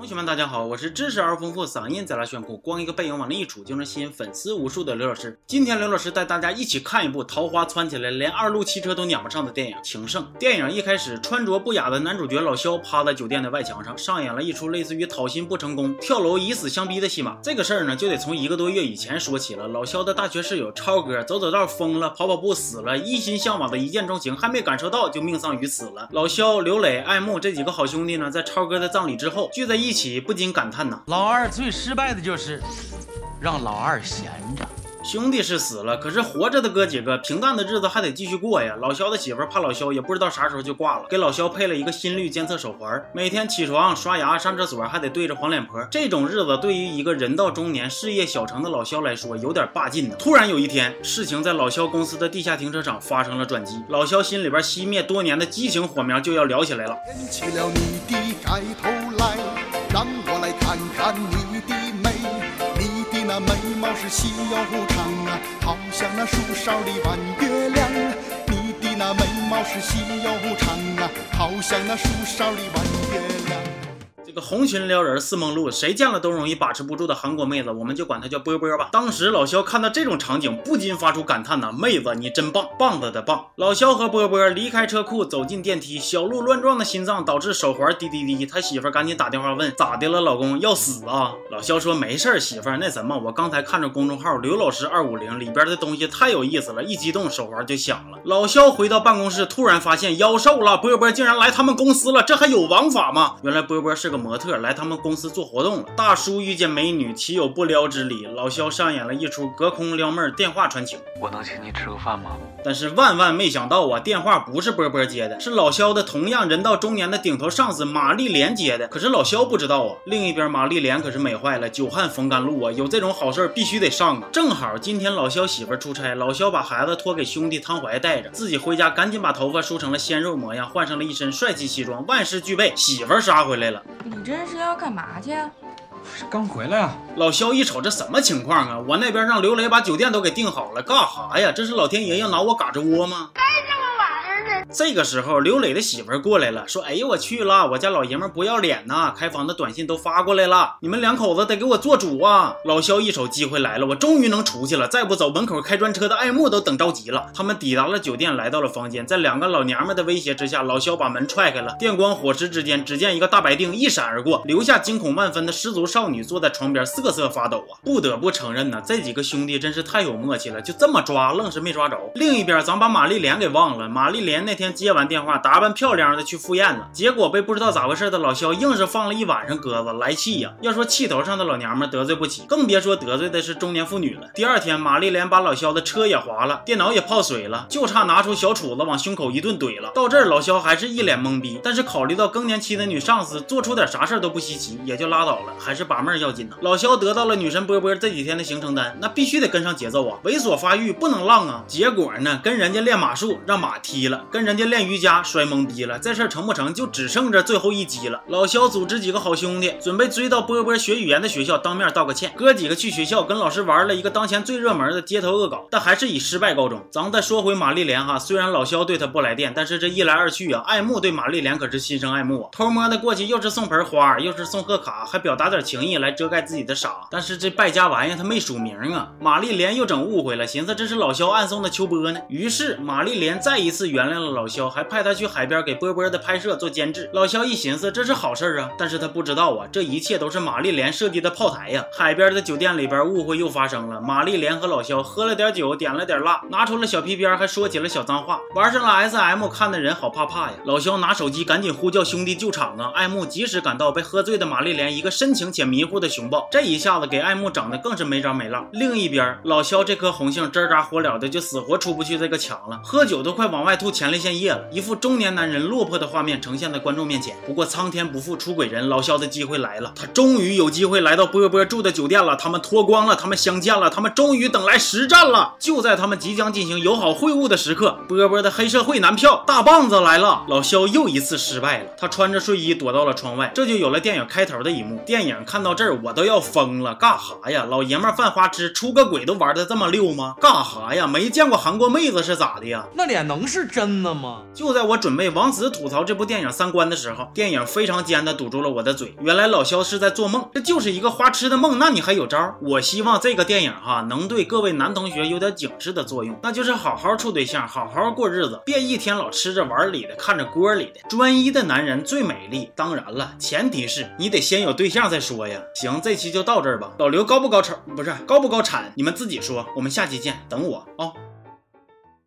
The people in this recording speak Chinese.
同学们，大家好，我是知识而丰富、嗓音贼拉炫酷、光一个背影往那一杵就能吸引粉丝无数的刘老师。今天刘老师带大家一起看一部桃花窜起来，连二路汽车都撵不上的电影《情圣》。电影一开始，穿着不雅的男主角老肖趴在酒店的外墙上，上演了一出类似于讨薪不成功、跳楼以死相逼的戏码。这个事儿呢，就得从一个多月以前说起了。老肖的大学室友超哥走走道疯了，跑跑步死了，一心向往的一见钟情还没感受到，就命丧于此了。老肖、刘磊、爱慕这几个好兄弟呢，在超哥的葬礼之后聚在一起，不禁感叹呐：老二最失败的就是让老二闲着。兄弟是死了，可是活着的哥几个平淡的日子还得继续过呀。老肖的媳妇怕老肖也不知道啥时候就挂了，给老肖配了一个心率监测手环，每天起床刷牙上厕所还得对着黄脸婆。这种日子对于一个人到中年事业小成的老肖来说有点霸劲呢。突然有一天，事情在老肖公司的地下停车场发生了转机，老肖心里边熄灭多年的激情火苗就要燎起来了。捡起了你的盖头来，让我来看看你的眉。你的那眉毛是细又长啊，好像那树梢里弯月亮。你的那眉毛是细又长啊，好像那树梢里弯月亮。这个红裙撩人似梦露，谁见了都容易把持不住的韩国妹子，我们就管她叫波波吧。当时老肖看到这种场景，不禁发出感叹呐：“妹子你真棒，棒子的棒！”老肖和波波离开车库，走进电梯，小鹿乱撞的心脏导致手环滴滴滴。他媳妇赶紧打电话问：“咋的了，老公要死啊？”老肖说：“没事儿，媳妇儿，那什么，我刚才看着公众号刘老师二五零里边的东西太有意思了，一激动手环就响了。”老肖回到办公室，突然发现腰瘦了，波波竟然来他们公司了，这还有王法吗？原来波波是个模特，来他们公司做活动了。大叔遇见美女，岂有不撩之理？老肖上演了一出隔空撩妹儿电话传情。我能请你吃个饭吗？但是万万没想到啊，电话不是波波接的，是老肖的同样人到中年的顶头上司马丽莲接的。可是老肖不知道啊，另一边马丽莲可是美坏了，久旱逢甘露啊，有这种好事必须得上啊。正好今天老肖媳妇出差，老肖把孩子托给兄弟汤怀带着，自己回家赶紧把头发梳成了鲜肉模样，换上了一身帅气西装，万事俱备，媳妇儿杀回来了。你这是要干嘛去不？是刚回来啊。老肖一瞅，这什么情况啊？我那边让刘雷把酒店都给订好了，干哈呀？这是老天爷要拿我嘎吱窝吗？这个时候，刘磊的媳妇儿过来了，说：“哎呦我去了，我家老爷们不要脸呐！开房的短信都发过来了，你们两口子得给我做主啊！”老肖一瞅机会来了，我终于能出去了，再不走，门口开专车的爱慕都等着急了。他们抵达了酒店，来到了房间，在两个老娘们的威胁之下，老肖把门踹开了。电光火石之间，只见一个大白腚一闪而过，留下惊恐万分的失足少女坐在床边瑟瑟发抖啊！不得不承认呢，这几个兄弟真是太有默契了，就这么抓，愣是没抓着。另一边，咱把玛丽莲给忘了，玛丽莲那天接完电话，打扮漂亮的去赴宴了，结果被不知道咋回事的老肖硬是放了一晚上鸽子，来气呀！要说气头上的老娘们得罪不起，更别说得罪的是中年妇女了。第二天，玛丽莲把老肖的车也划了，电脑也泡水了，就差拿出小杵子往胸口一顿怼了。到这儿，老肖还是一脸懵逼，但是考虑到更年期的女上司做出点啥事都不稀奇，也就拉倒了，还是把妹要紧呐。老肖得到了女神波波这几天的行程单，那必须得跟上节奏啊！猥琐发育不能浪啊！结果呢，跟人家练马术让马踢了，跟人人家练瑜伽摔懵逼了，这事儿成不成就只剩这最后一击了。老肖组织几个好兄弟，准备追到波波学语言的学校当面道个歉。哥几个去学校跟老师玩了一个当前最热门的街头恶搞，但还是以失败告终。咱们再说回玛丽莲哈，虽然老肖对她不来电，但是这一来二去啊，爱慕对玛丽莲可是心生爱慕啊，偷摸的过去又是送盆花，又是送贺卡，还表达点情意来遮盖自己的傻。但是这败家玩意他没署名啊，玛丽莲又整误会了，寻思这是老肖暗送的秋波呢。于是玛丽莲再一次原谅了老肖，还派他去海边给波波的拍摄做监制。老肖一寻思这是好事啊，但是他不知道啊，这一切都是玛丽莲设计的炮台呀。海边的酒店里边误会又发生了，玛丽莲和老肖喝了点酒，点了点蜡，拿出了小皮鞭，还说起了小脏话，玩上了 SM，看的人好怕怕呀。老肖拿手机赶紧呼叫兄弟救场啊！爱慕及时赶到，被喝醉的玛丽莲一个深情且迷糊的熊抱，这一下子给爱慕整的更是没着没落。另一边，老肖这颗红杏吱扎火燎的就死活出不去这个墙了，喝酒都快往外吐前列现夜了，一副中年男人落魄的画面呈现在观众面前。不过苍天不负出轨人，老肖的机会来了，他终于有机会来到波波住的酒店了。他们脱光了，他们相见了，他们终于等来实战了。就在他们即将进行友好会晤的时刻，波波的黑社会男票大棒子来了，老肖又一次失败了。他穿着睡衣躲到了窗外，这就有了电影开头的一幕。电影看到这儿，我都要疯了，干哈呀？老爷们犯花痴，出个轨都玩的这么溜吗？干哈呀？没见过韩国妹子是咋的呀？那脸能是真的吗？吗？就在我准备往死吐槽这部电影三观的时候，电影非常尖的堵住了我的嘴。原来老肖是在做梦，这就是一个花痴的梦。那你还有招？我希望这个电影哈能对各位男同学有点警示的作用，那就是好好处对象，好好过日子，别一天老吃着碗里的，看着锅里的。专一的男人最美丽。当然了，前提是你得先有对象再说呀。行，这期就到这儿吧。老刘高不高丑？不是高不高产？你们自己说。我们下期见，等我啊。